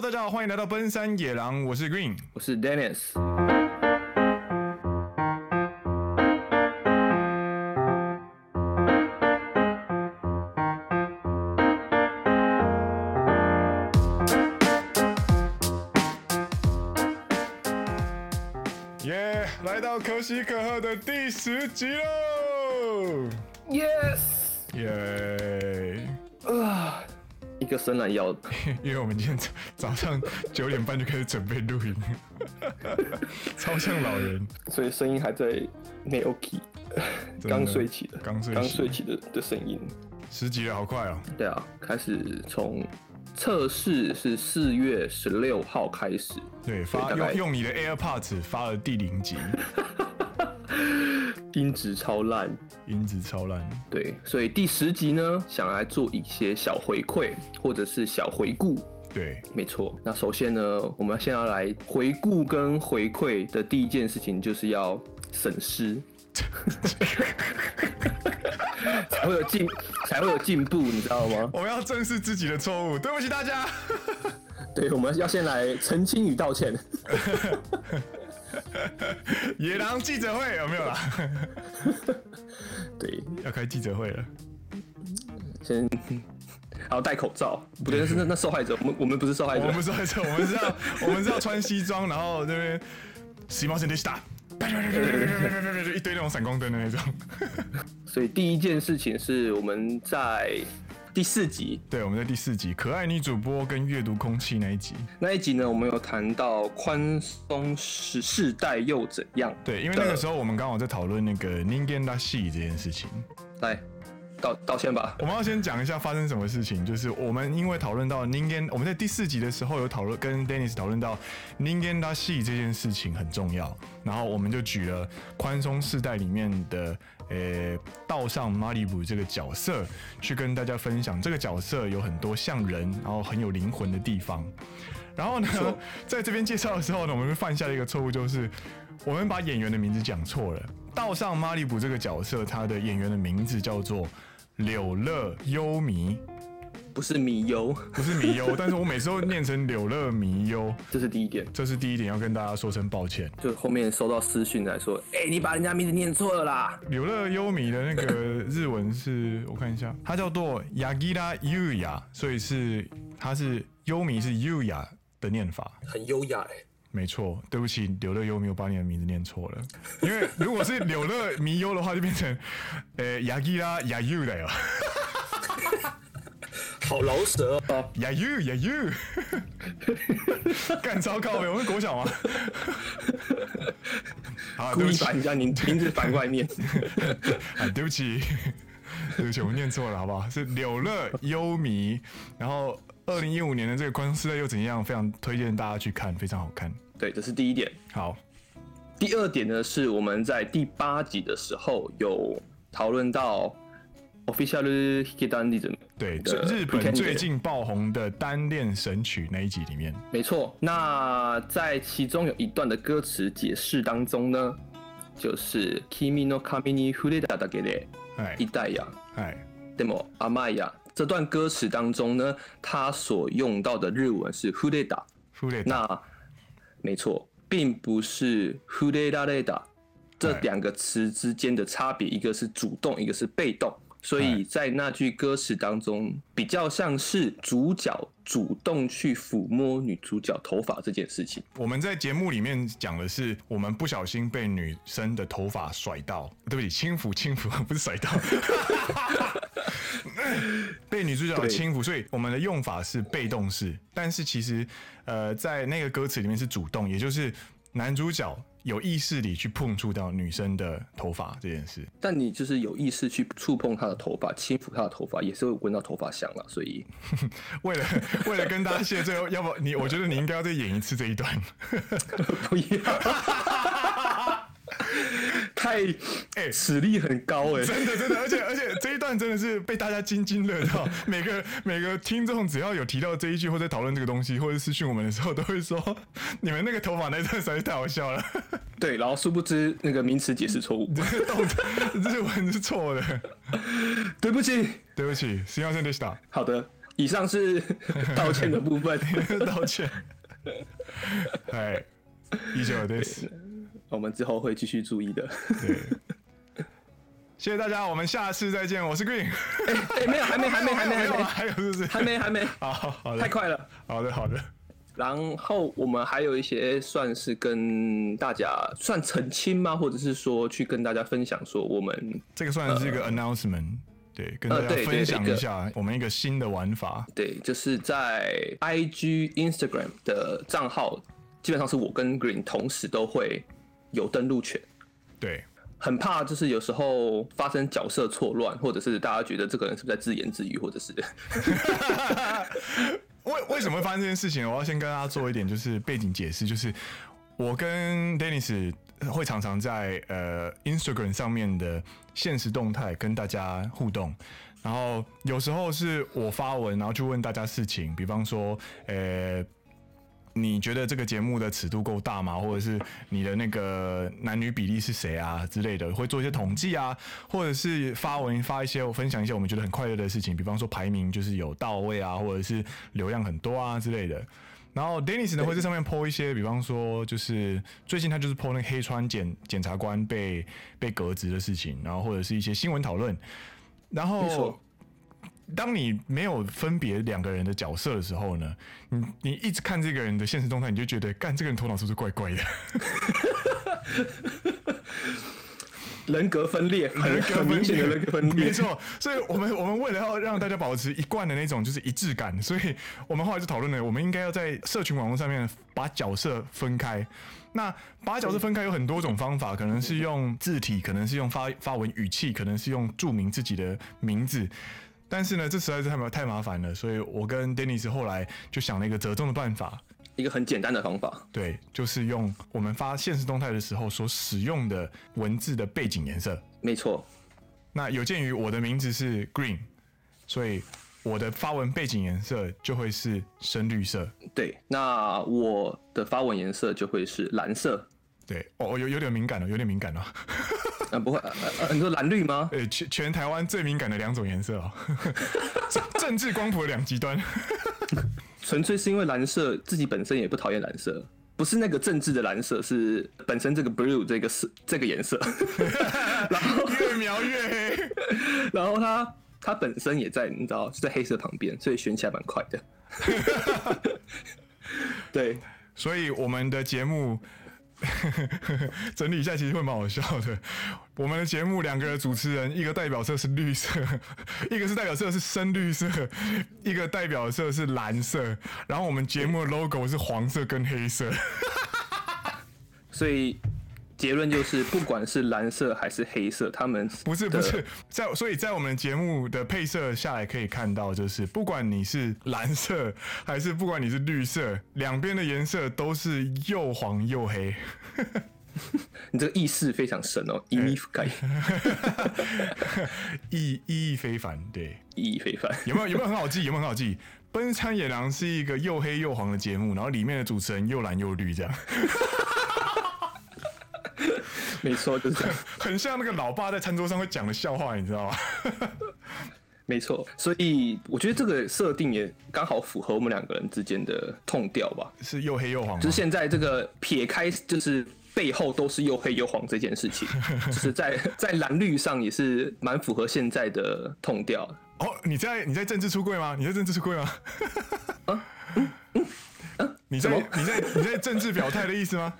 Hello，大家好，欢迎来到奔山野狼，我是 Green，我是 Dennis。耶，yeah, 来到可喜可贺的第十集喽！Yes，耶，啊。一个伸懒腰，因为我们今天早早上九点半就开始准备录音，超像老人，所以声音还在 Naoki，刚睡起的，刚睡刚睡起的的声音。十集了，好快哦！对啊，开始从测试是四月十六号开始，对，发用用你的 AirPods 发了第零集。音质超烂，音质超烂。对，所以第十集呢，想来做一些小回馈或者是小回顾。对，没错。那首先呢，我们现在要来回顾跟回馈的第一件事情，就是要审视，才会有进，才会有进步，你知道吗？我们要正视自己的错误，对不起大家。对，我们要先来澄清与道歉。野狼记者会有没有啦？对，要开记者会了。先，还要戴口罩。不对，那是那那受害者。我们我们不是受害者，我们受害者。我们是要我们是要穿西装，然后那边西毛线的打，一堆那种闪光灯的那种。所以第一件事情是我们在。第四集，对，我们在第四集，可爱女主播跟阅读空气那一集，那一集呢，我们有谈到宽松世世代又怎样？对，因为那个时候我们刚好在讨论那个人间らしい这件事情。来，道道歉吧。我们要先讲一下发生什么事情，就是我们因为讨论到人间，我们在第四集的时候有讨论，跟 Dennis 讨论到人间らしい这件事情很重要，然后我们就举了宽松世代里面的。 呃、欸，道上马里布这个角色，去跟大家分享这个角色有很多像人，然后很有灵魂的地方。然后呢，在这边介绍的时候呢，我们犯下了一个错误，就是我们把演员的名字讲错了。道上马里布这个角色，他的演员的名字叫做柳乐优弥。不是米优，不是米优，但是我每次都念成柳乐米优，这是第一点，这是第一点，要跟大家说声抱歉。就后面收到私讯来说，哎、欸，你把人家名字念错了啦。柳乐优米的那个日文是我看一下，它叫做 Yagira Yuya，所以是它是优米是 Yuya 的念法，很优雅哎。没错，对不起，柳乐优米，我把你的名字念错了，因为如果是柳乐弥优的话，就变成呃 Yagira Yayu 的哟。好饶舌啊！呀 you 呀 you，干糟糕呗！我们国小吗？好，故意把人家名名字反过来念。啊，对不起，对不起，我念错了，好不好？是柳乐优弥。然后，二零一五年的这个《宽松世代又怎样》，非常推荐大家去看，非常好看。对，这是第一点。好，第二点呢，是我们在第八集的时候有讨论到。Official Hikkidandiism 对，日本最近爆红的单恋神曲那一集里面，没错。那在其中有一段的歌词解释当中呢，就是 Kimi no kami ni fureta dake de itai ya，哎，でも甘い呀。这段歌词当中呢，它所用到的日文是 fureta，fureta。那没错，并不是 furerareda。这两个词之间的差别，一个是主动，一个是被动。 所以在那句歌词当中，比较像是主角主动去抚摸女主角头发这件事情。我们在节目里面讲的是，我们不小心被女生的头发甩到，对不起，轻抚轻抚，不是甩到，被女主角轻抚，所以我们的用法是被动式。但是其实，呃，在那个歌词里面是主动，也就是男主角。有意识地去碰触到女生的头发这件事，但你就是有意识去触碰她的头发，轻抚她的头发，也是会闻到头发香了。所以，为了为了跟大家谢罪，要不你，我觉得你应该要再演一次这一段。不要。太哎，实力很高哎、欸，真的真的，而且而且这一段真的是被大家津津乐道。每个每个听众只要有提到这一句，或者讨论这个东西，或者私讯我们的时候，都会说你们那个头发那段实在是太好笑了。对，然后殊不知那个名词解释错误，这个动这个文是错的。对不起，对不起，实际上是 d 好的，以上是道歉的部分，道歉。哎，以上です。我们之后会继续注意的。对，谢谢大家，我们下次再见。我是 Green。哎哎，没有，还没，还没，还没，还没，还有是不是？还没，还没。好，好的，太快了。好的，好的。然后我们还有一些算是跟大家算澄清吗？或者是说去跟大家分享说我们这个算是一个 announcement，、呃、对，跟大家分享一下我们一个新的玩法。对，就是在 IG、Instagram 的账号，基本上是我跟 Green 同时都会有登录权。对，很怕就是有时候发生角色错乱，或者是大家觉得这个人是不是在自言自语，或者是。为为什么会发生这件事情？我要先跟大家做一点就是背景解释，就是我跟 Dennis 会常常在呃 Instagram 上面的现实动态跟大家互动，然后有时候是我发文，然后去问大家事情，比方说，呃。你觉得这个节目的尺度够大吗？或者是你的那个男女比例是谁啊之类的？会做一些统计啊，或者是发文发一些我分享一些我们觉得很快乐的事情，比方说排名就是有到位啊，或者是流量很多啊之类的。然后 Dennis 呢会在上面 po 一些，比方说就是最近他就是 po 那个黑川检检察官被被革职的事情，然后或者是一些新闻讨论，然后。当你没有分别两个人的角色的时候呢，你你一直看这个人的现实动态，你就觉得，干这个人头脑是不是怪怪的？人格分裂，很很明显的人格分裂，没错。所以我们我们为了要让大家保持一贯的那种就是一致感，所以我们后来就讨论了，我们应该要在社群网络上面把角色分开。那把角色分开有很多种方法，可能是用字体，可能是用发发文语气，可能是用注明自己的名字。但是呢，这实在是太麻太麻烦了，所以我跟 Dennis 后来就想了一个折中的办法，一个很简单的方法。对，就是用我们发现实动态的时候所使用的文字的背景颜色。没错。那有鉴于我的名字是 Green，所以我的发文背景颜色就会是深绿色。对，那我的发文颜色就会是蓝色。对，哦，有有点敏感了，有点敏感了。啊，不会，啊啊、你说蓝绿吗？呃，全全台湾最敏感的两种颜色哦，政政治光谱的两极端。纯粹是因为蓝色自己本身也不讨厌蓝色，不是那个政治的蓝色，是本身这个 blue 这个色这个颜色。然后越描越黑，然后它它本身也在，你知道，就在黑色旁边，所以选起来蛮快的。对，所以我们的节目。整理一下，其实会蛮好笑的。我们的节目两个主持人，一个代表色是绿色，一个是代表色是深绿色，一个代表色是蓝色。然后我们节目的 logo 是黄色跟黑色。所以。结论就是，不管是蓝色还是黑色，他们不是不是在，所以在我们节目的配色下来可以看到，就是不管你是蓝色还是不管你是绿色，两边的颜色都是又黄又黑。你这个意识非常深哦，意义感，意意义非凡，对，意义非凡。有没有有没有很好记？有没有很好记？奔餐野狼是一个又黑又黄的节目，然后里面的主持人又蓝又绿，这样。没错，就是 很像那个老爸在餐桌上会讲的笑话，你知道吗？没错，所以我觉得这个设定也刚好符合我们两个人之间的 tone 调吧。是又黑又黄，就是现在这个撇开，就是背后都是又黑又黄这件事情，就是在在蓝绿上也是蛮符合现在的 tone 调。哦，你在你在政治出柜吗？你在政治出柜吗？啊？嗯嗯 你在你在你在政治表态的意思吗？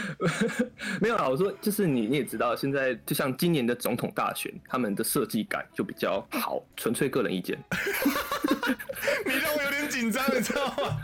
没有啊，我说就是你你也知道，现在就像今年的总统大选，他们的设计感就比较好，纯粹个人意见。你让我有点紧张，你知道吗？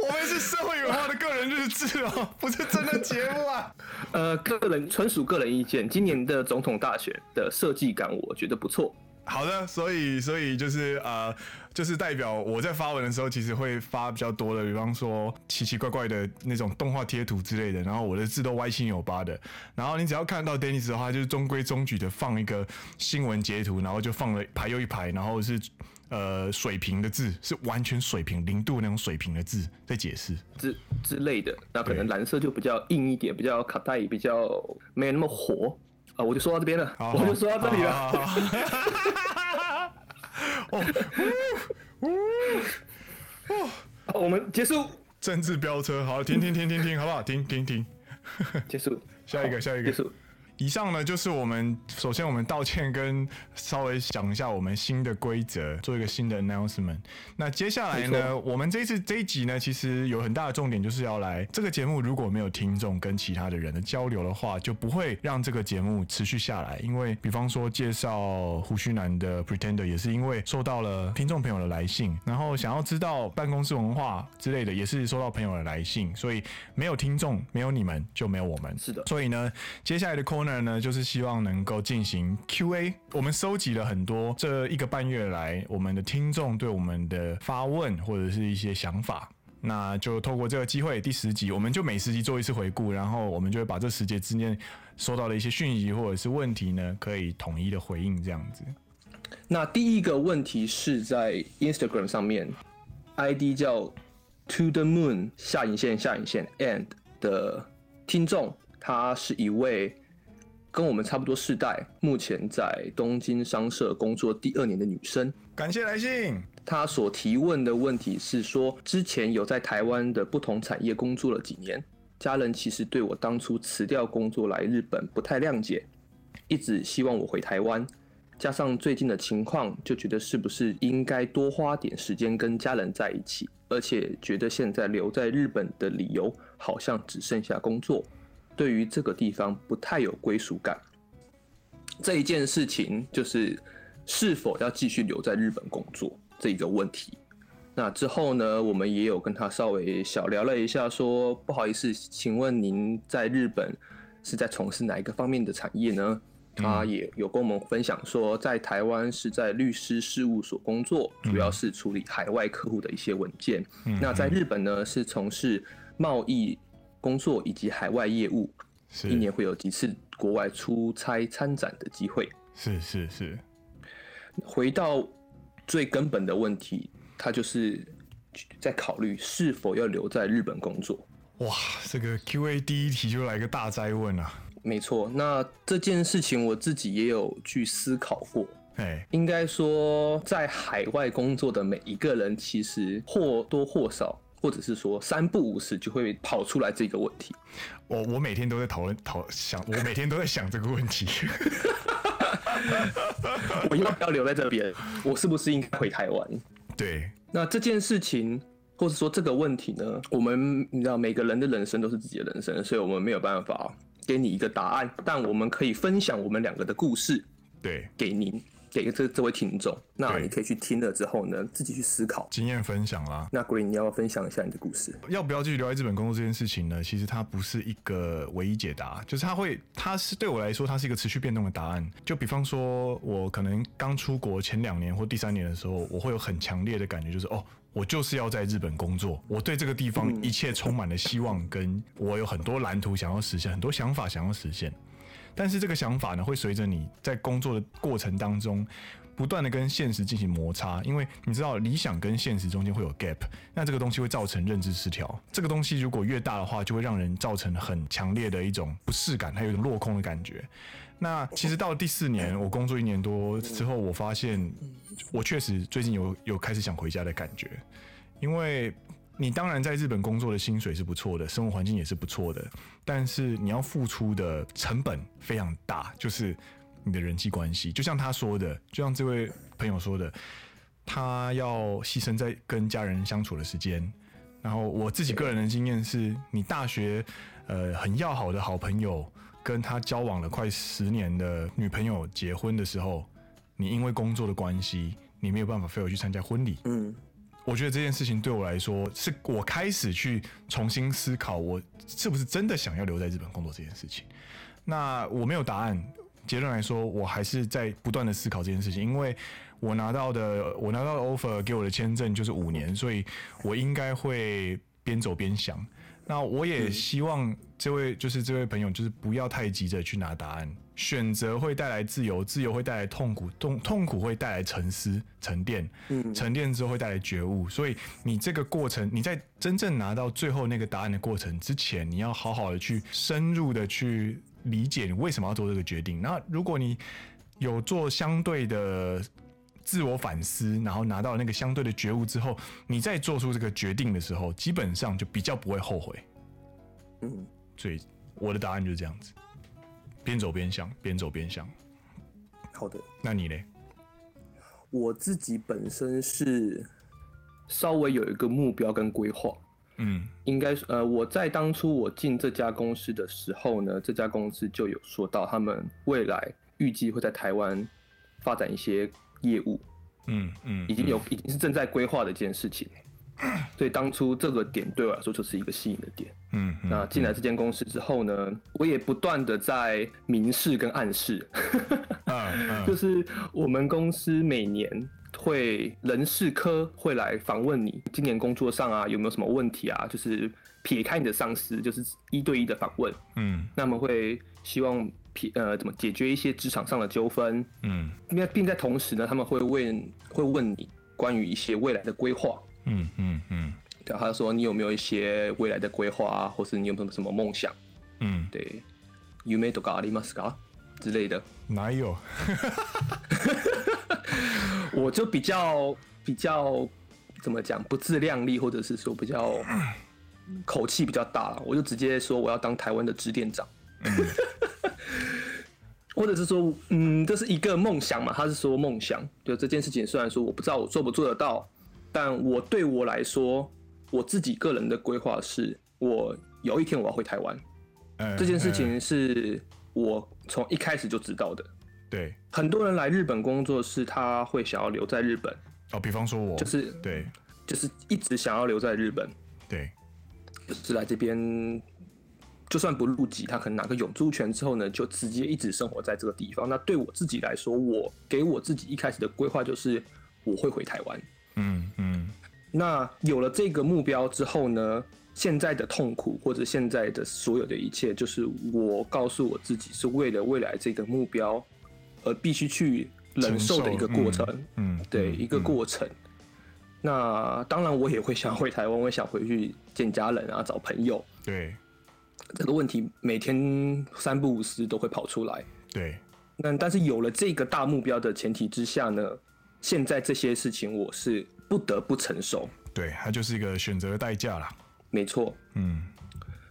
我们是社会文化的个人日志哦，不是真的节目啊。呃，个人纯属个人意见，今年的总统大选的设计感我觉得不错。好的，所以所以就是呃，就是代表我在发文的时候，其实会发比较多的，比方说奇奇怪怪的那种动画贴图之类的，然后我的字都歪七扭八的，然后你只要看到 Dennis 的话，就是中规中矩的放一个新闻截图，然后就放了排又一排，然后是呃水平的字，是完全水平零度那种水平的字在解释之之类的，那可能蓝色就比较硬一点，比较卡带，比较没有那么活。啊，我就说到这边了，好好我就说到这里了。哦，我们结束。政治飙车，好，停停停停停，好不好？停停停，结束。下一个，下一个。结束。以上呢，就是我们首先我们道歉，跟稍微讲一下我们新的规则，做一个新的 announcement。那接下来呢，我们这一次这一集呢，其实有很大的重点，就是要来这个节目如果没有听众跟其他的人的交流的话，就不会让这个节目持续下来。因为比方说介绍胡须男的 Pretender，也是因为收到了听众朋友的来信，然后想要知道办公室文化之类的，也是收到朋友的来信，所以没有听众，没有你们，就没有我们。是的。所以呢，接下来的 corner。呢，就是希望能够进行 Q&A。我们收集了很多这一个半月来我们的听众对我们的发问或者是一些想法，那就透过这个机会，第十集我们就每十集做一次回顾，然后我们就会把这十节之内收到的一些讯息或者是问题呢，可以统一的回应这样子。那第一个问题是在 Instagram 上面，ID 叫 To the Moon 下引线下引线 And 的听众，他是一位。跟我们差不多世代，目前在东京商社工作第二年的女生，感谢来信。她所提问的问题是说，之前有在台湾的不同产业工作了几年，家人其实对我当初辞掉工作来日本不太谅解，一直希望我回台湾。加上最近的情况，就觉得是不是应该多花点时间跟家人在一起，而且觉得现在留在日本的理由好像只剩下工作。对于这个地方不太有归属感，这一件事情就是是否要继续留在日本工作这一个问题。那之后呢，我们也有跟他稍微小聊了一下，说不好意思，请问您在日本是在从事哪一个方面的产业呢？他也有跟我们分享说，在台湾是在律师事务所工作，主要是处理海外客户的一些文件。那在日本呢，是从事贸易。工作以及海外业务，一年会有几次国外出差参展的机会。是是是。回到最根本的问题，他就是在考虑是否要留在日本工作。哇，这个 Q&A 第一题就来个大灾问啊！没错，那这件事情我自己也有去思考过。哎，应该说，在海外工作的每一个人，其实或多或少。或者是说三不五时就会跑出来这个问题，我我每天都在讨论讨想，我每天都在想这个问题，我要不要留在这边？我是不是应该回台湾？对，那这件事情，或者说这个问题呢？我们你知道每个人的人生都是自己的人生，所以我们没有办法给你一个答案，但我们可以分享我们两个的故事，对，给您。给这这位听众，那你可以去听了之后呢，自己去思考经验分享啦。那 Green，你要不要分享一下你的故事？要不要继续留在日本工作这件事情呢？其实它不是一个唯一解答，就是它会，它是对我来说，它是一个持续变动的答案。就比方说，我可能刚出国前两年或第三年的时候，我会有很强烈的感觉，就是哦，我就是要在日本工作，我对这个地方一切充满了希望，跟我有很多蓝图想要实现，很多想法想要实现。但是这个想法呢，会随着你在工作的过程当中，不断的跟现实进行摩擦，因为你知道理想跟现实中间会有 gap，那这个东西会造成认知失调。这个东西如果越大的话，就会让人造成很强烈的一种不适感，还有一种落空的感觉。那其实到第四年，我工作一年多之后，我发现我确实最近有有开始想回家的感觉，因为。你当然在日本工作的薪水是不错的，生活环境也是不错的，但是你要付出的成本非常大，就是你的人际关系。就像他说的，就像这位朋友说的，他要牺牲在跟家人相处的时间。然后我自己个人的经验是，你大学呃很要好的好朋友，跟他交往了快十年的女朋友结婚的时候，你因为工作的关系，你没有办法飞回去参加婚礼。嗯。我觉得这件事情对我来说，是我开始去重新思考，我是不是真的想要留在日本工作这件事情。那我没有答案，结论来说，我还是在不断的思考这件事情，因为我拿到的我拿到的 offer 给我的签证就是五年，所以我应该会边走边想。那我也希望这位就是这位朋友，就是不要太急着去拿答案。选择会带来自由，自由会带来痛苦，痛痛苦会带来沉思、沉淀。嗯，沉淀之后会带来觉悟。所以你这个过程，你在真正拿到最后那个答案的过程之前，你要好好的去深入的去理解你为什么要做这个决定。那如果你有做相对的。自我反思，然后拿到那个相对的觉悟之后，你再做出这个决定的时候，基本上就比较不会后悔。嗯，所以我的答案就是这样子，边走边想，边走边想。好的，那你呢？我自己本身是稍微有一个目标跟规划。嗯，应该呃，我在当初我进这家公司的时候呢，这家公司就有说到他们未来预计会在台湾发展一些业务。嗯嗯，已经有已经是正在规划的一件事情。所以当初这个点对我来说就是一个吸引的点。嗯，嗯，那进来这间公司之后呢，我也不断的在明示跟暗示，就是我们公司每年会人事科会来访问你，今年工作上啊有没有什么问题啊？就是撇开你的上司，就是一对一的访问。嗯，那么会希望撇呃怎么解决一些职场上的纠纷。嗯，并并在同时呢，他们会问会问你关于一些未来的规划。嗯嗯嗯，对，他说你有没有一些未来的规划啊，或是你有没有什么梦想？嗯，对，梦とかありますか之类的。哪有？我就比较比较怎么讲，不自量力，或者是说比较口气比较大了，我就直接说我要当台湾的支店长。嗯、或者是说，嗯，这是一个梦想嘛？他是说梦想，就这件事情，虽然说我不知道我做不做得到。 但我对我来说，我自己个人的规划是，我有一天我要回台湾。嗯，这件事情是我从一开始就知道的。对，很多人来日本工作是他会想要留在日本。哦，比方说我，就是对，就是一直想要留在日本。对，就是来这边，就算不入籍，他可能拿个永住权之后呢，就直接一直生活在这个地方。那对我自己来说，我给我自己一开始的规划就是我会回台湾。嗯嗯，那有了这个目标之后呢，现在的痛苦或者现在的所有的一切，就是我告诉我自己是为了未来这个目标而必须去忍受的一个过程。嗯，嗯对，一个过程。嗯、那当然，我也会想回台湾，我也想回去见家人啊，找朋友。对，这个问题每天三不五时都会跑出来。对，那但是有了这个大目标的前提之下呢，现在这些事情我是不得不承受，对，它就是一个选择的代价啦。没错，嗯，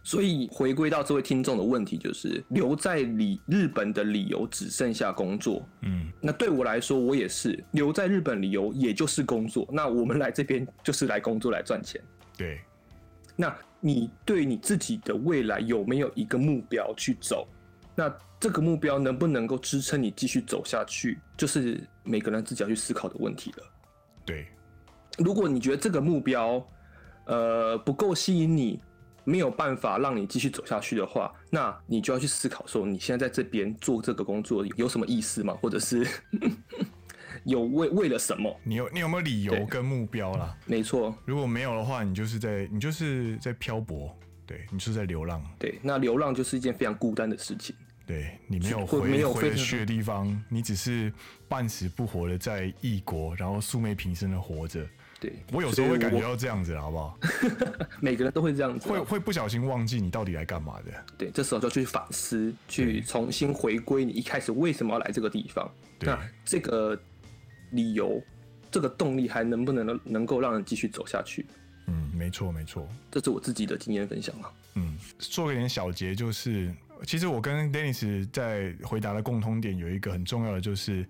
所以回归到这位听众的问题，就是留在里日本的理由只剩下工作。嗯，那对我来说，我也是留在日本理由也就是工作。那我们来这边就是来工作来赚钱。对，那你对你自己的未来有没有一个目标去走？那这个目标能不能够支撑你继续走下去，就是每个人自己要去思考的问题了。对，如果你觉得这个目标，呃，不够吸引你，没有办法让你继续走下去的话，那你就要去思考说，你现在在这边做这个工作有什么意思吗？或者是 有为为了什么？你有你有没有理由跟目标啦？没错，如果没有的话，你就是在你就是在漂泊，对，你就是在流浪。对，那流浪就是一件非常孤单的事情。对，你没有回没有回得去的地方，你只是半死不活的在异国，然后素昧平生的活着。对，我有时候会感觉到这样子，好不好？每个人都会这样子，会会不小心忘记你到底来干嘛的。对，这时候就去反思，去重新回归你一开始为什么要来这个地方。那这个理由，这个动力还能不能能够让人继续走下去？嗯，没错没错，这是我自己的经验分享啊。嗯，做一点小结就是。其实我跟 Dennis 在回答的共通点有一个很重要的，就是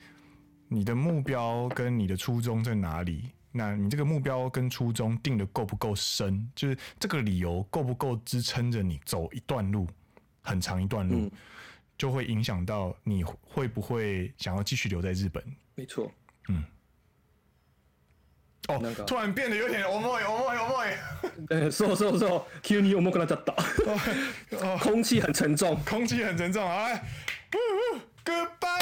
你的目标跟你的初衷在哪里？那你这个目标跟初衷定的够不够深？就是这个理由够不够支撑着你走一段路，很长一段路，嗯、就会影响到你会不会想要继续留在日本。没错，嗯。哦，突然变得有点重い重い重い。呃，そうそうそう，急に重くなっちゃった。哦，空气很沉重，空气很沉重。来，Goodbye，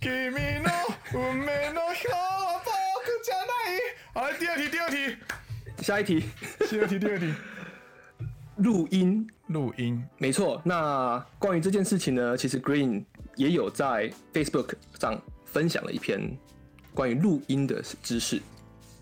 君の运命の人は仆じゃない。好，第二题，第二题，下一题，第二题，第二题。录音，录音，没错。那关于这件事情呢，其实 Green 也有在 Facebook 上分享了一篇关于录音的知识。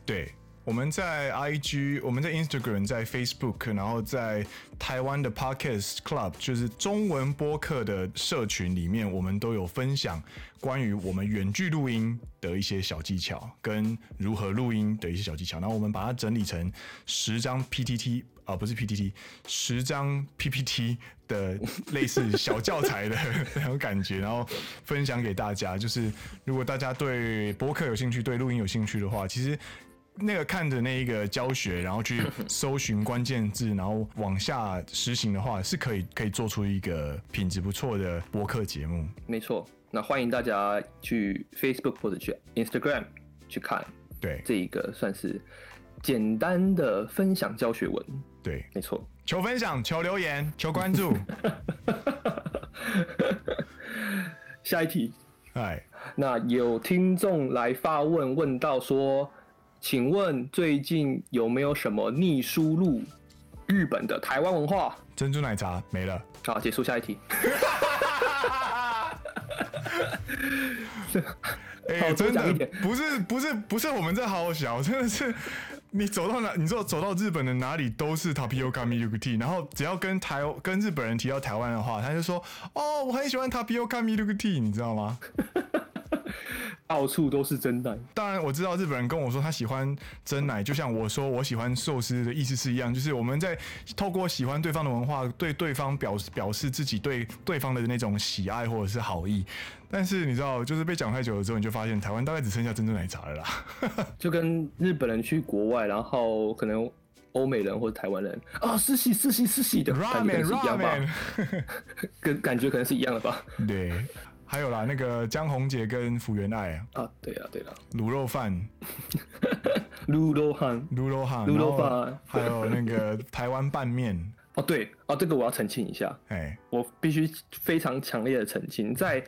对，我们在 IG，我们在 Instagram，在 Facebook，然后在台湾的 Podcast Club，就是中文播客的社群里面，我们都有分享关于我们远距录音的一些小技巧，跟如何录音的一些小技巧。然后我们把它整理成十张 PTT 啊，不是 PTT，十张 PPT 的类似小教材的 那种感觉，然后分享给大家。就是如果大家对播客有兴趣，对录音有兴趣的话，其实。那个看着那一个教学，然后去 搜寻关键字，然后往下实行的话，是可以可以做出一个品质不错的播客节目。没错，那欢迎大家去 Facebook 或者去 Instagram 去看。对，这一个算是简单的分享教学文。对，没错。求分享，求留言，求关注。下一题。哎，那有听众来发问，问到说。请问最近有没有什么逆输入日本的台湾文化？珍珠奶茶没了。好，结束下一题。哎、欸，真的不是不是不是我们这好小，真的是你走到哪，你知道走到日本的哪里都是 Tapioca Milk Tea，然后只要跟台跟日本人提到台湾的话，他就说哦，我很喜欢 Tapioca Milk Tea，你知道吗？到处都是真奶。当然我知道日本人跟我说他喜欢真奶，就像我说我喜欢寿司的意思是一样，就是我们在透过喜欢对方的文化，对对方表表示自己对对方的那种喜爱或者是好意。但是你知道，就是被讲太久了之后，你就发现台湾大概只剩下珍珠奶茶了啦。就跟日本人去国外，然后可能欧美人或者台湾人啊，四喜四喜四喜的感觉是一样吧？跟感觉可能是一样的吧？对。还有啦，那个江宏杰跟福原爱啊，对啊，对了，卤肉饭，卤肉饭，卤肉饭，卤肉饭，还有那个台湾拌面。哦，对，哦，这个我要澄清一下，哎，我必须非常强烈的澄清，在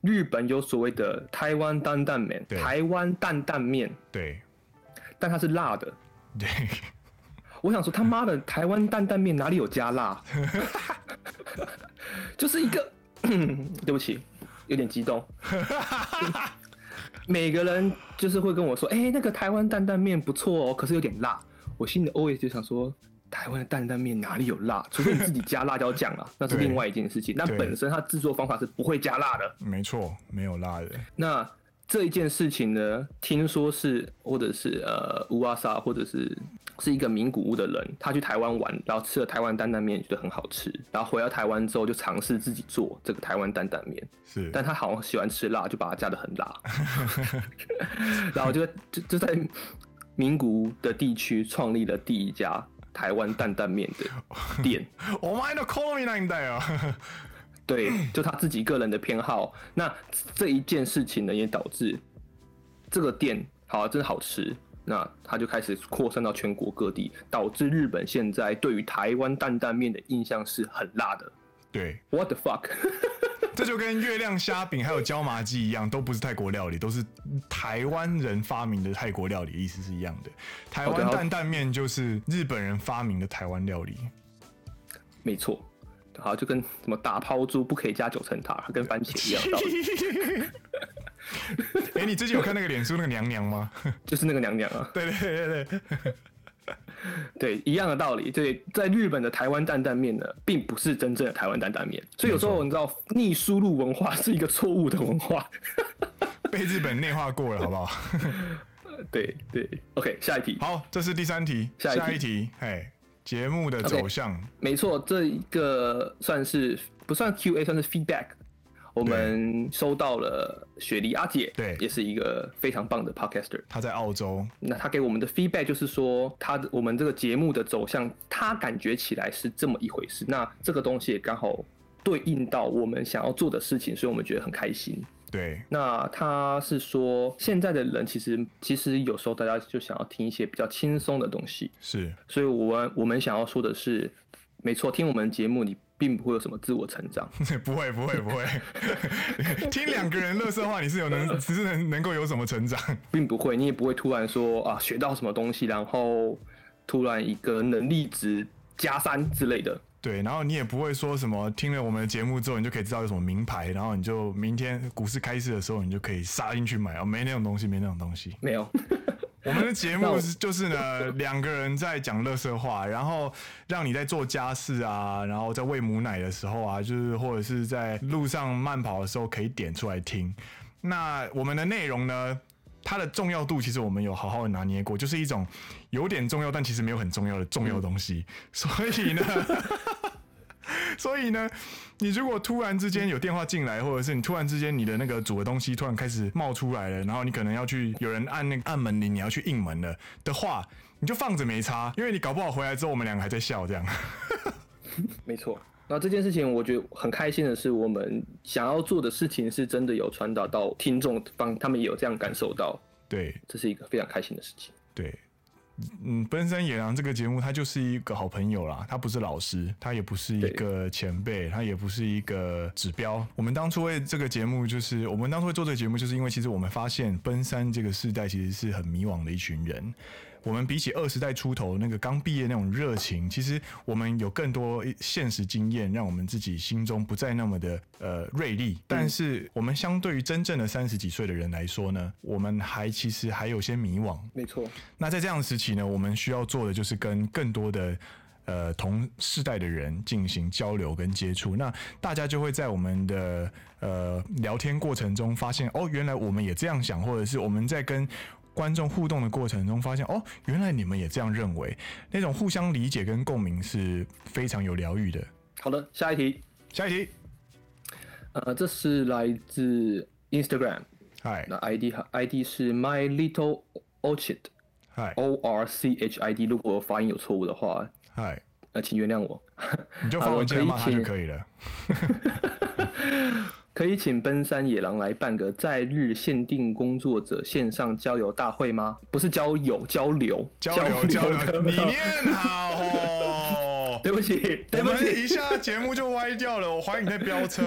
日本有所谓的台湾担担面，台湾担担面，对，但它是辣的，对，我想说他妈的 台湾担担面哪里有加辣？就是一个，对不起。有点激动，每个人就是会跟我说：“哎、欸，那个台湾担担面不错哦，可是有点辣。”我心里 always 就想说：“台湾的担担面哪里有辣？除非你自己加辣椒酱啊，那是另外一件事情。那本身它制作方法是不会加辣的。”没错，没有辣的。那这一件事情呢，听说是或者是呃乌瓦萨，或者是。是一个名古屋的人，他去台湾玩，然后吃了台湾担担面，觉得很好吃，然后回到台湾之后就尝试自己做这个台湾担担面。是，但他好像喜欢吃辣，就把它加的很辣，然后就就就在名古屋的地区创立了第一家台湾担担面的店。对，就他自己个人的偏好。那这一件事情呢，也导致这个店好真的好吃。那他就开始扩散到全国各地，导致日本现在对于台湾担担面的印象是很辣的。对，What the fuck？这就跟月亮虾饼还有椒麻鸡一样，都不是泰国料理，都是台湾人发明的泰国料理，意思是一样的。台湾担担面就是日本人发明的台湾料理。没错，好，就跟什么打抛猪不可以加九层塔，跟番茄一样道理。哎、欸，你最近有看那个脸书那个娘娘吗？就是那个娘娘啊。对对对对，对，一样的道理。对，在日本的台湾担担面呢，并不是真正的台湾担担面，所以有时候你知道逆输入文化是一个错误的文化，被日本内化过了，好不好？对对，OK，下一题。好，这是第三题，下一题。哎，节目的走向，okay, 没错，这一个算是不算 QA，算是 feedback。我们收到了雪梨阿姐，对，也是一个非常棒的 podcaster。她在澳洲，那她给我们的 feedback 就是说，她的我们这个节目的走向，她感觉起来是这么一回事。那这个东西也刚好对应到我们想要做的事情，所以我们觉得很开心。对，那他是说，现在的人其实其实有时候大家就想要听一些比较轻松的东西，是，所以我们我们想要说的是，没错，听我们节目你。并不会有什么自我成长，不会不会不会。听两个人乐色话，你是有能只是能能够有什么成长，并不会，你也不会突然说啊学到什么东西，然后突然一个能力值加三之类的。对，然后你也不会说什么听了我们的节目之后，你就可以知道有什么名牌，然后你就明天股市开市的时候，你就可以杀进去买哦，没那种东西，没那种东西，没有。我们的节目是就是呢，两个人在讲乐色话，然后让你在做家事啊，然后在喂母奶的时候啊，就是或者是在路上慢跑的时候可以点出来听。那我们的内容呢，它的重要度其实我们有好好的拿捏过，就是一种有点重要但其实没有很重要的重要东西。所以呢。所以呢，你如果突然之间有电话进来，或者是你突然之间你的那个煮的东西突然开始冒出来了，然后你可能要去有人按那个按门铃，你要去应门了的话，你就放着没差，因为你搞不好回来之后我们两个还在笑这样。没错，那这件事情我觉得很开心的是，我们想要做的事情是真的有传达到听众帮，他们也有这样感受到。对，这是一个非常开心的事情。对。嗯，奔山野狼这个节目，他就是一个好朋友啦。他不是老师，他也不是一个前辈，他也不是一个指标。我们当初为这个节目，就是我们当初会做这个节目，就是因为其实我们发现奔山这个世代其实是很迷惘的一群人。我们比起二十代出头那个刚毕业那种热情，其实我们有更多现实经验，让我们自己心中不再那么的呃锐利。但是我们相对于真正的三十几岁的人来说呢，我们还其实还有些迷惘。没错。那在这样的时期呢，我们需要做的就是跟更多的呃同世代的人进行交流跟接触。那大家就会在我们的呃聊天过程中发现，哦，原来我们也这样想，或者是我们在跟。观众互动的过程中，发现哦，原来你们也这样认为，那种互相理解跟共鸣是非常有疗愈的。好的，下一题，下一题，呃，这是来自 Instagram，嗨，那 ID 和 ID 是 My Little Orchid，嗨，O R C H I D，如果发音有错误的话，嗨，那请原谅我，你就发文字骂他就可以了。可以请奔山野狼来办个在日限定工作者线上交流大会吗？不是交友，交流，交流，交流。你念好哦。对不起，对不起，一下节目就歪掉了。我怀疑你在飙车。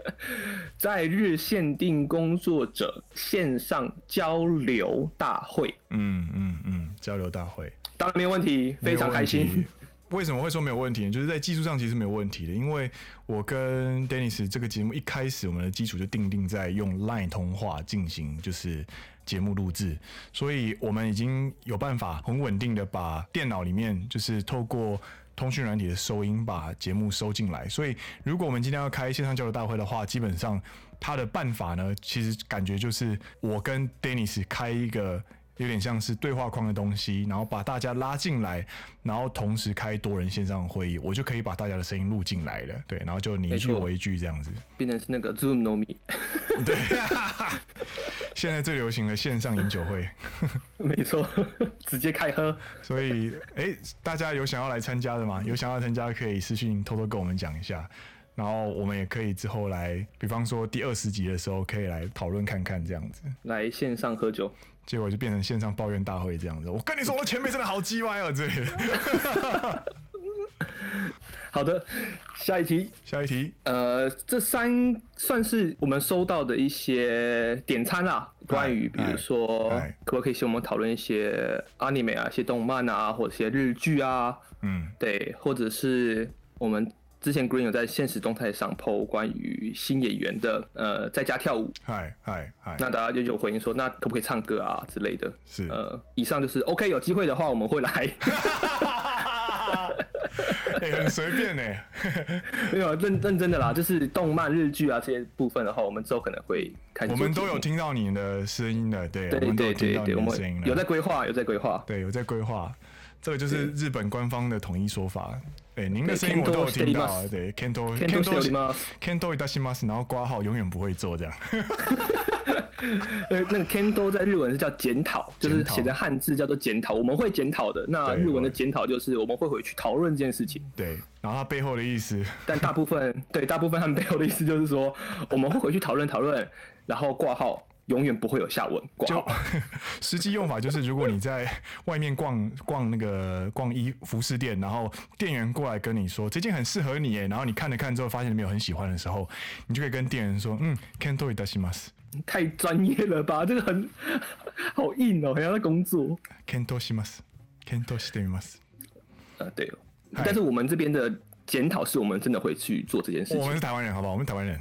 在日限定工作者线上交流大会。嗯嗯嗯，交流大会，当然没有问题，非常开心。为什么会说没有问题呢？就是在技术上其实没有问题的，因为我跟 Dennis 这个节目一开始我们的基础就定定在用 Line 通话进行就是节目录制，所以我们已经有办法很稳定的把电脑里面就是透过通讯软体的收音把节目收进来。所以如果我们今天要开线上交流大会的话，基本上他的办法呢，其实感觉就是我跟 Dennis 开一个。有点像是对话框的东西，然后把大家拉进来，然后同时开多人线上会议，我就可以把大家的声音录进来了。对，然后就你一句我一句这样子，变成是那个 Zoom No Me。对，现在最流行的线上饮酒会，没错，直接开喝。所以，哎、欸，大家有想要来参加的吗？有想要参加可以私信偷偷跟我们讲一下，然后我们也可以之后来，比方说第二十集的时候可以来讨论看看这样子，来线上喝酒。结果就变成线上抱怨大会这样子。我跟你说，我前辈真的好鸡歪啊！这里。好的，下一题，下一题。呃，这三算是我们收到的一些点餐啦。关于比如说，可不可以请我们讨论一些 anime 啊，一些动漫啊，或者一些日剧啊？嗯，对，或者是我们。之前 Green 有在现实动态上 po 关于新演员的呃在家跳舞，嗨嗨嗨，那大家就有回应说，那可不可以唱歌啊之类的？是呃，以上就是 OK，有机会的话我们会来。欸、很随便呢，没有认认真的啦，就是动漫日剧啊这些部分的话，我们之后可能会看。我们都有听到你的声音的，对对对对对，我们有在规划，有在规划，对，有在规划。这个就是日本官方的统一说法。对，您的声音我都有听到。对，Kento Kento Kento いたします，然后括号永远不会做这样。呃，那个 Kento 在日文是叫检讨，就是写的汉字叫做检讨。我们会检讨的。那日文的检讨就是我们会回去讨论这件事情。对，然后它背后的意思，但大部分对大部分他们背后的意思就是说，我们会回去讨论讨论，然后括号。 永远不会有下文。就实际用法就是，如果你在外面逛逛那个逛衣服饰店，然后店员过来跟你说这件很适合你耶，然后你看了看之后发现你没有很喜欢的时候，你就可以跟店员说，嗯，Kento いたします。太专业了吧，这个很好硬哦，好像在工作。Kento します，Kento してみます。呃，对，但是我们这边的。 检讨是我们真的会去做这件事情。我们是台湾人，好不好？我们台湾人。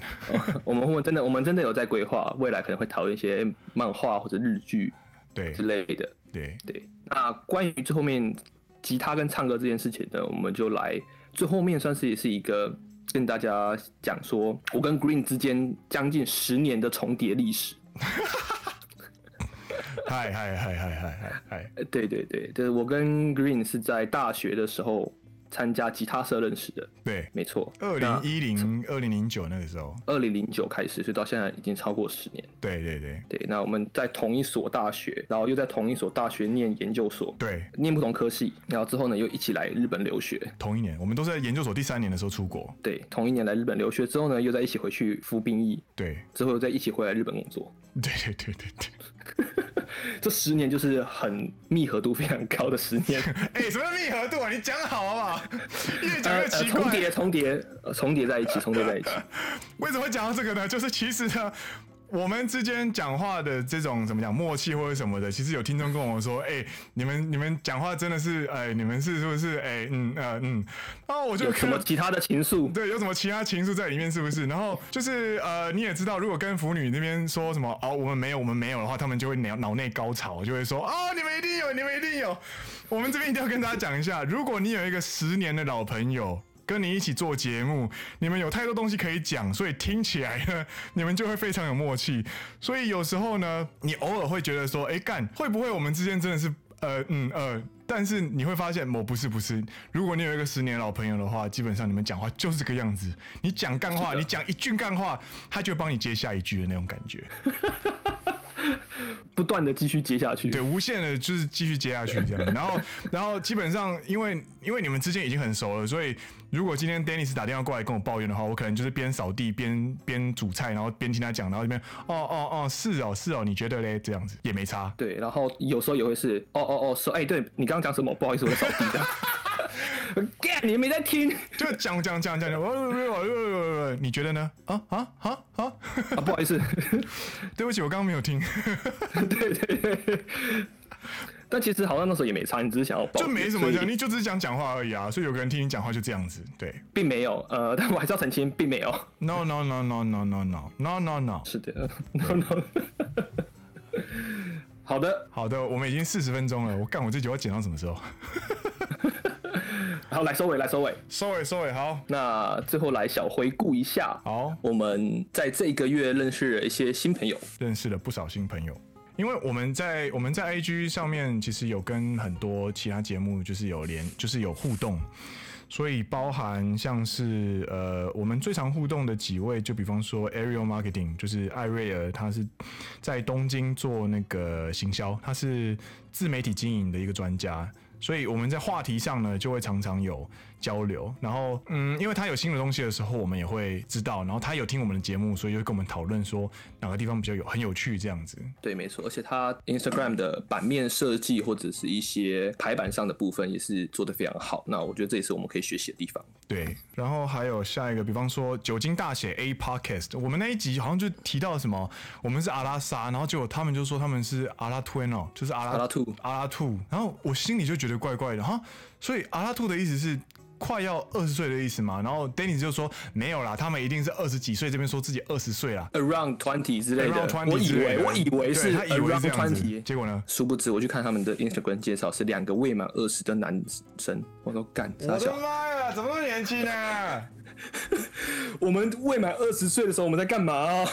我们我们真的我们真的有在规划，未来可能会讨论一些漫画或者日剧对之类的。对对。那关于最后面吉他跟唱歌这件事情呢，我们就来最后面算是也是一个跟大家讲说，我跟 Green 之间将近十年的重叠历史。嗨嗨嗨嗨嗨嗨嗨！对对对，就是我跟 Green 是在大学的时候。参加吉他社认识的，对，没错，二零一零、二零零九那个时候，二零零九开始，所以到现在已经超过十年。对对对对，那我们在同一所大学，然后又在同一所大学念研究所，对，念不同科系，然后之后呢又一起来日本留学。同一年，我们都是在研究所第三年的时候出国。对，同一年来日本留学之后呢，又在一起回去服兵役。对，之后又在一起回来日本工作。对对对对对。这十年就是很密合度非常高的十年。哎、欸，什么密合度啊？你讲好好不好？越讲越奇怪。重叠，重叠，重叠在一起，重叠在一起。为什么会讲到这个呢？就是其实呢。我们之间讲话的这种怎么讲默契或者什么的，其实有听众跟我说：“哎、欸，你们你们讲话真的是哎、欸，你们是是不是？哎、欸，嗯呃嗯。”然后我就有什么其他的情愫？对，有什么其他情愫在里面？是不是？然后就是呃，你也知道，如果跟腐女那边说什么哦，我们没有，我们没有的话，他们就会脑脑内高潮，就会说：“哦，你们一定有，你们一定有。”我们这边一定要跟大家讲一下，如果你有一个十年的老朋友。跟你一起做节目，你们有太多东西可以讲，所以听起来呢，你们就会非常有默契。所以有时候呢，你偶尔会觉得说，哎、欸，干会不会我们之间真的是呃嗯呃？但是你会发现，我不是不是。如果你有一个十年老朋友的话，基本上你们讲话就是这个样子。你讲干话，你讲一句干话，他就会帮你接下一句的那种感觉。不断的继续接下去，对，无限的就是继续接下去这样。然后，然后基本上，因为因为你们之间已经很熟了，所以如果今天 Dennis 打电话过来跟我抱怨的话，我可能就是边扫地边边煮菜，然后边听他讲，然后这边哦哦哦，是哦是哦，你觉得嘞？这样子也没差。对，然后有时候也会是哦哦哦说，哎、欸，对你刚刚讲什么？不好意思，我在扫地的。干，你没在听，就讲讲讲讲讲，你觉得呢？啊啊啊啊！不好意思，对不起，我刚刚没有听。对对对，但其实好像那时候也没差，你只是想要就没什么讲，你就只是想讲话而已啊。所以有个人听你讲话就这样子，对，并没有。呃，但我还是要澄清，并没有。No no no no no no no no no no，是的，no no。好的好的，我们已经四十分钟了，我干我这集要剪到什么时候？好，来收尾，来收尾，收尾，收尾。好，那最后来小回顾一下。好，我们在这一个月认识了一些新朋友，认识了不少新朋友。因为我们在我们在 IG 上面其实有跟很多其他节目就是有连，就是有互动，所以包含像是呃我们最常互动的几位，就比方说 Ariel Marketing，就是艾瑞尔，他是在东京做那个行销，他是自媒体经营的一个专家。所以我们在话题上呢，就会常常有交流。然后，嗯，因为他有新的东西的时候，我们也会知道。然后他有听我们的节目，所以就会跟我们讨论说哪个地方比较有很有趣这样子。对，没错。而且他 Instagram 的版面设计或者是一些排版上的部分也是做得非常好。那我觉得这也是我们可以学习的地方。对。然后还有下一个，比方说酒精大写 A Podcast，我们那一集好像就提到什么，我们是阿拉萨，然后结果他们就说他们是阿拉 Twin 哦，就是阿拉阿拉兔阿拉兔。然后我心里就觉得。怪怪的哈，所以阿拉兔的意思是快要二十岁的意思嘛？然后 Dennis 就说没有啦，他们一定是二十几岁，这边说自己二十岁啦，around twenty 之类的。我以为我以为是 around twenty，结果呢？殊不知我去看他们的 Instagram 介绍是两个未满二十的男生，我都干，我的妈呀，怎么那么年轻呢？我们未满二十岁的时候我们在干嘛啊？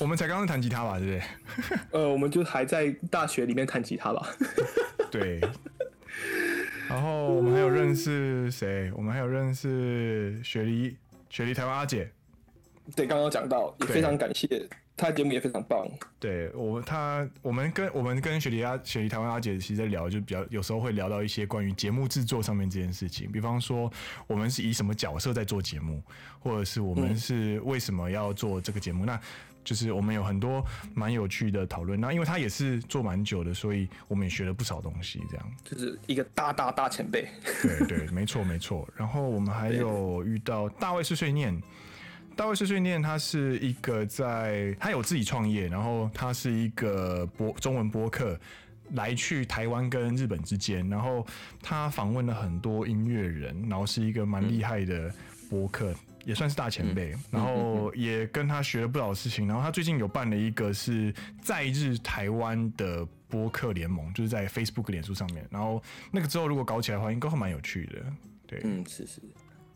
我们才刚刚弹吉他吧，对不对？呃，我们就还在大学里面弹吉他吧。对。然后我们还有认识谁？我们还有认识雪梨，雪梨台湾阿姐。对，刚刚讲到，也非常感谢，她的节目也非常棒。对我，他我们跟我们跟雪梨阿雪梨台湾阿姐其实在聊，就比较有时候会聊到一些关于节目制作上面这件事情，比方说我们是以什么角色在做节目，或者是我们是为什么要做这个节目。嗯、那就是我们有很多蛮有趣的讨论，那因为他也是做蛮久的，所以我们也学了不少东西。这样就是一个大大大前辈。对对，没错没错。然后我们还有遇到大卫碎碎念，大卫碎碎念他是一个在他有自己创业，然后他是一个播中文播客，来去台湾跟日本之间，然后他访问了很多音乐人，然后是一个蛮厉害的播客。嗯也算是大前辈，然后也跟他学了不少事情。然后他最近有办了一个是在日台湾的播客联盟，就是在 Facebook 脸书上面。然后那个之后如果搞起来的话，应该会蛮有趣的。对，嗯，是是。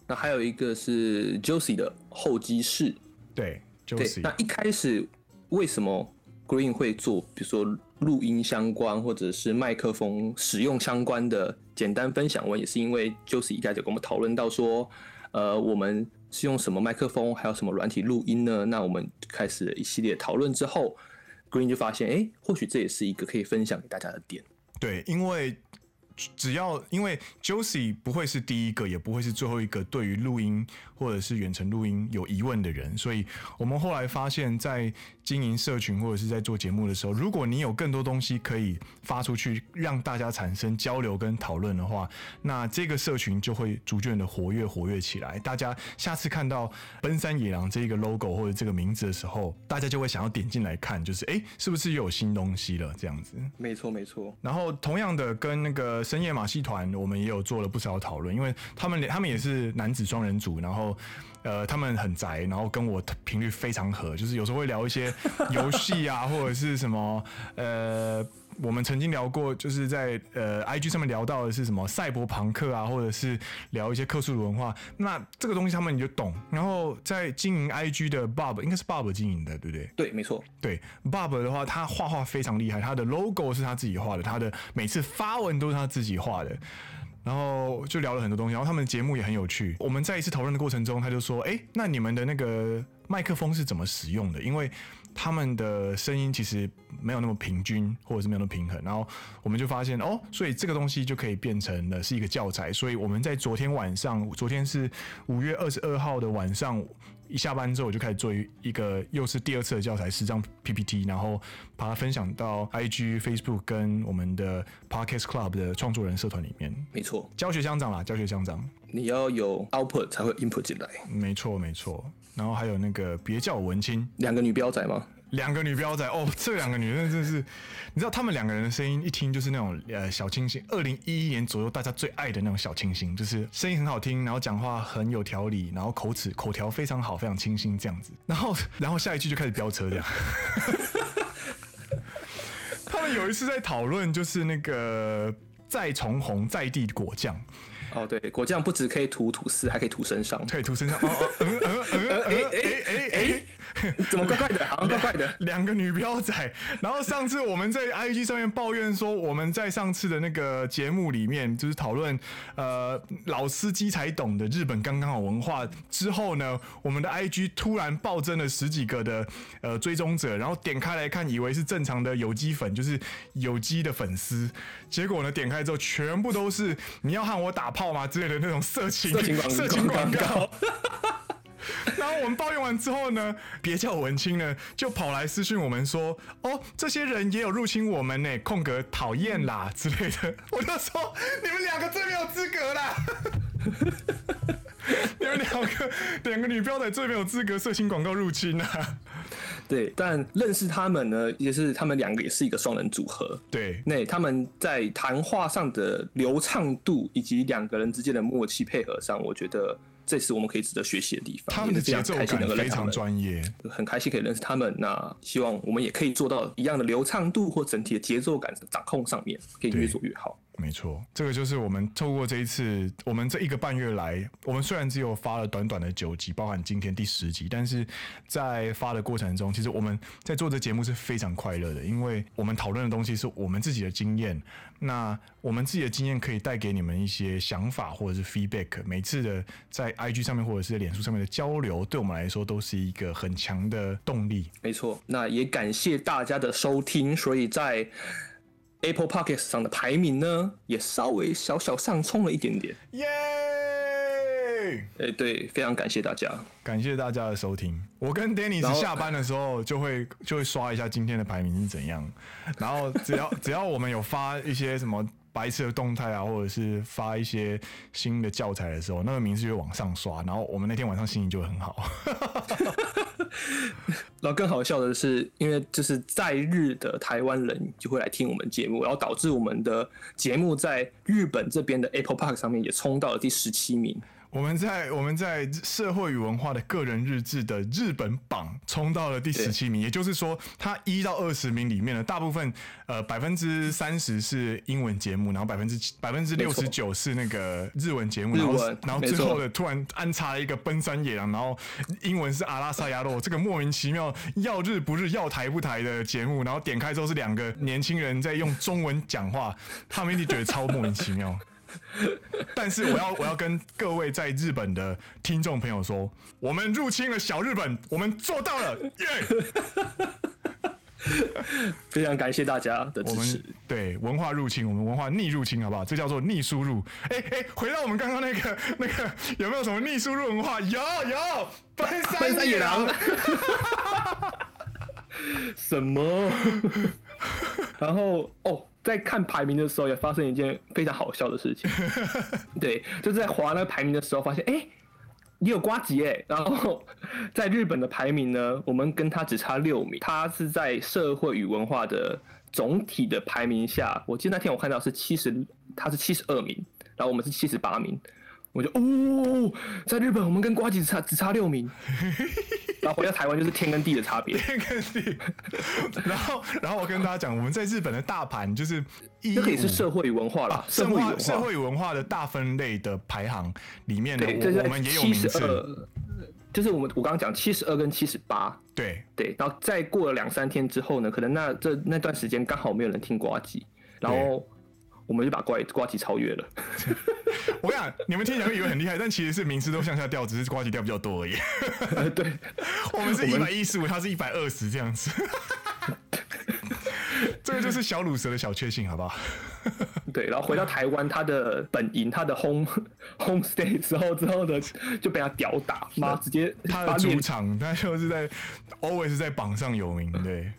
那还有一个是 Josie 的候机室。对，Josie。那一开始为什么 Green 会做，比如说录音相关或者是麦克风使用相关的简单分享文，也是因为 Josie 一开始跟我们讨论到说，呃，我们是用什么麦克风，还有什么软体录音呢？那我们开始了一系列讨论之后，Green 就发现，哎、或许这也是一个可以分享给大家的点。对，因为。只要因为 Josie 不会是第一个，也不会是最后一个对于录音或者是远程录音有疑问的人，所以我们后来发现，在经营社群或者是在做节目的时候，如果你有更多东西可以发出去，让大家产生交流跟讨论的话，那这个社群就会逐渐的活跃活跃起来。大家下次看到奔山野狼这个 logo 或者这个名字的时候，大家就会想要点进来看，就是哎，是不是又有新东西了？这样子。没错，没错。然后同样的，跟那个。深夜马戏团，我们也有做了不少讨论，因为他们他们也是男子双人组，然后呃，他们很宅，然后跟我频率非常合，就是有时候会聊一些游戏啊，或者是什么呃。我们曾经聊过，就是在呃 IG 上面聊到的是什么赛博朋克啊，或者是聊一些克苏鲁文化。那这个东西他们你就懂。然后在经营 IG 的 Bob，应该是 Bob 经营的，对不对？对，没错。对 Bob 的话，他画画非常厉害，他的 logo 是他自己画的，他的每次发文都是他自己画的。然后就聊了很多东西，然后他们的节目也很有趣。我们在一次讨论的过程中，他就说：“哎，那你们的那个麦克风是怎么使用的？因为他们的声音其实没有那么平均，或者是没有那么平衡。”然后我们就发现哦，所以这个东西就可以变成了是一个教材。所以我们在昨天晚上，昨天是五月二十二号的晚上。一下班之后，我就开始做一个又是第二次的教材，十张 PPT，然后把它分享到 IG、Facebook 跟我们的 Podcast Club 的创作人社团里面。没错，教学相长啦，教学相长。你要有 output 才会 input 进来。没错，没错。然后还有那个别叫我文青，两个女标仔吗？两个女标仔哦，这两个女人真的是，你知道她们两个人的声音一听就是那种呃小清新，二零一一年左右大家最爱的那种小清新，就是声音很好听，然后讲话很有条理，然后口齿口条非常好，非常清新这样子。然后然后下一句就开始飙车这样。他们有一次在讨论就是那个再重红在地果酱。哦，对，果酱不止可以涂吐司，还可以涂身上，可以涂身上。哦哦，嗯嗯嗯，哎哎哎哎。怎么怪怪的？好像怪怪的。两个女标仔。然后上次我们在 IG 上面抱怨说，我们在上次的那个节目里面，就是讨论呃老司机才懂的日本刚刚好文化之后呢，我们的 IG 突然暴增了十几个的呃追踪者，然后点开来看，以为是正常的有机粉，就是有机的粉丝，结果呢点开之后，全部都是你要和我打炮吗之类的那种色情色情广 告。然后我们抱怨完之后呢，别叫我文青呢，就跑来私讯我们说：“哦，这些人也有入侵我们呢，空格讨厌啦之类的。”我就说：“你们两个最没有资格啦！你们两个两个女标仔最没有资格色情广告入侵啊！”对，但认识他们呢，也是他们两个也是一个双人组合。对，那他们在谈话上的流畅度以及两个人之间的默契配合上，我觉得。这是我们可以值得学习的地方。他们的节奏感非常专业，很开心可以认识他们。那希望我们也可以做到一样的流畅度或整体的节奏感的掌控上面，可以越做越好。没错，这个就是我们透过这一次，我们这一个半月来，我们虽然只有发了短短的九集，包含今天第十集，但是在发的过程中，其实我们在做这节目是非常快乐的，因为我们讨论的东西是我们自己的经验，那我们自己的经验可以带给你们一些想法或者是 feedback。每次的在 IG 上面或者是脸书上面的交流，对我们来说都是一个很强的动力。没错，那也感谢大家的收听，所以在。Apple Podcast 上的排名呢，也稍微小小上冲了一点点。耶！哎，对，非常感谢大家，感谢大家的收听。我跟 Dennis 下班的时候就会就会刷一下今天的排名是怎样，然后只要 只要我们有发一些什么。白痴的动态啊，或者是发一些新的教材的时候，那个名字就会往上刷，然后我们那天晚上心情就会很好。然后更好笑的是，因为就是在日的台湾人就会来听我们节目，然后导致我们的节目在日本这边的 Apple Park 上面也冲到了第十七名。我们在我们在社会与文化的个人日志的日本榜冲到了第十七名，也就是说，它一到二十名里面的大部分，呃，百分之三十是英文节目，然后百分之百分之六十九是那个日文节目，然后然后最后的突然安插了一个奔山野狼，然后英文是阿拉萨亚洛，这个莫名其妙要日不日要台不台的节目，然后点开之后是两个年轻人在用中文讲话，他们一定觉得超莫名其妙。但是我要我要跟各位在日本的听众朋友说，我们入侵了小日本，我们做到了，耶、yeah!！非常感谢大家的支持。对文化入侵，我们文化逆入侵，好不好？这叫做逆输入。哎、欸、哎、欸，回到我们刚刚那个 那个，有没有什么逆输入文化？有有，奔山野狼。什么？然后哦。在看排名的时候，也发生一件非常好笑的事情。对，就是在划那个排名的时候，发现哎，你有瓜吉哎。然后在日本的排名呢，我们跟他只差六名。他是在社会与文化的总体的排名下，我记得那天我看到是七十，他是七十二名，然后我们是七十八名。我就哦，在日本我们跟瓜吉只差只差六名，然后回到台湾就是天跟地的差别。天跟地。然后，然后我跟大家讲，我们在日本的大盘就是一，这可以是社会与文化啦，社会社会与文化的大分类的排行里面的，我我们也有名次。就是我们我刚刚讲七十二跟七十八，对对，然后再过了两三天之后呢，可能那这那段时间刚好没有人听呱唧，然后。我们就把瓜瓜吉超越了。我跟你讲，你们听起来会以为很厉害，但其实是名次都向下掉，只是瓜吉掉比较多而已。对，我们是一百一十五，他是一百二十这样子。这个就是小鲁蛇的小确幸，好不好？对，然后回到台湾，他的本营，他的 home home stay 之后之后的就被他屌打，妈直接他的主场，他就是在 always 在榜上有名，对。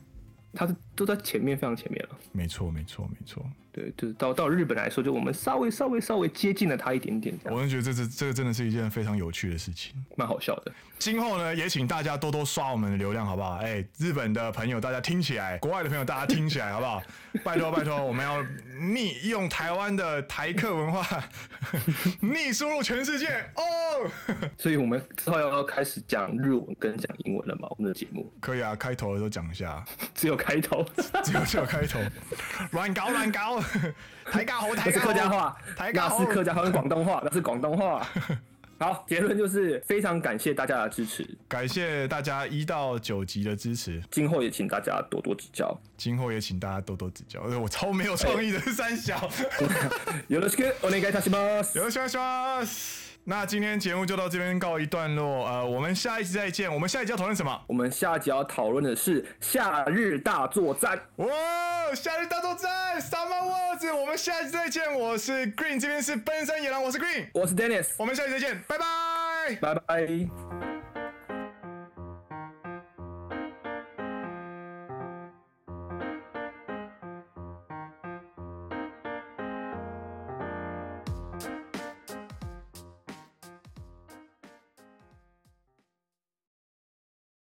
他是都在前面，非常前面了。没错，没错，没错。对，就是到到日本来说，就我们稍微稍微稍微接近了他一点点。我真觉得这这这个真的是一件非常有趣的事情，蛮好笑的。今后呢，也请大家多多刷我们的流量，好不好？哎、欸，日本的朋友大家听起来，国外的朋友大家听起来，好不好？拜托拜托，我们要逆用台湾的台客文化，逆输入全世界哦。所以我们之后要开始讲日文跟讲英文了吗？我们的节目可以啊，开头的时候讲一下，只有开头，只有只有开头，乱搞乱搞，台尬好台尬，那是客家话，台尬是客家话跟广东话，那是广东话。好，结论就是非常感谢大家的支持，感谢大家一到九集的支持，今后也请大家多多指教，今后也请大家多多指教。我超没有创意的三小，よろしくお愿いいたします。よろしくお愿いします。 那今天节目就到这边告一段落，呃，我们下一期再见。我们下一集要讨论什么？我们下一集要讨论的是夏日大作战。哇，夏日大作战，Summer Wars！我们下一集再见。我是 Green，这边是奔山野狼，我是 Green，我是 Dennis，我们下一集再见，拜拜，拜拜。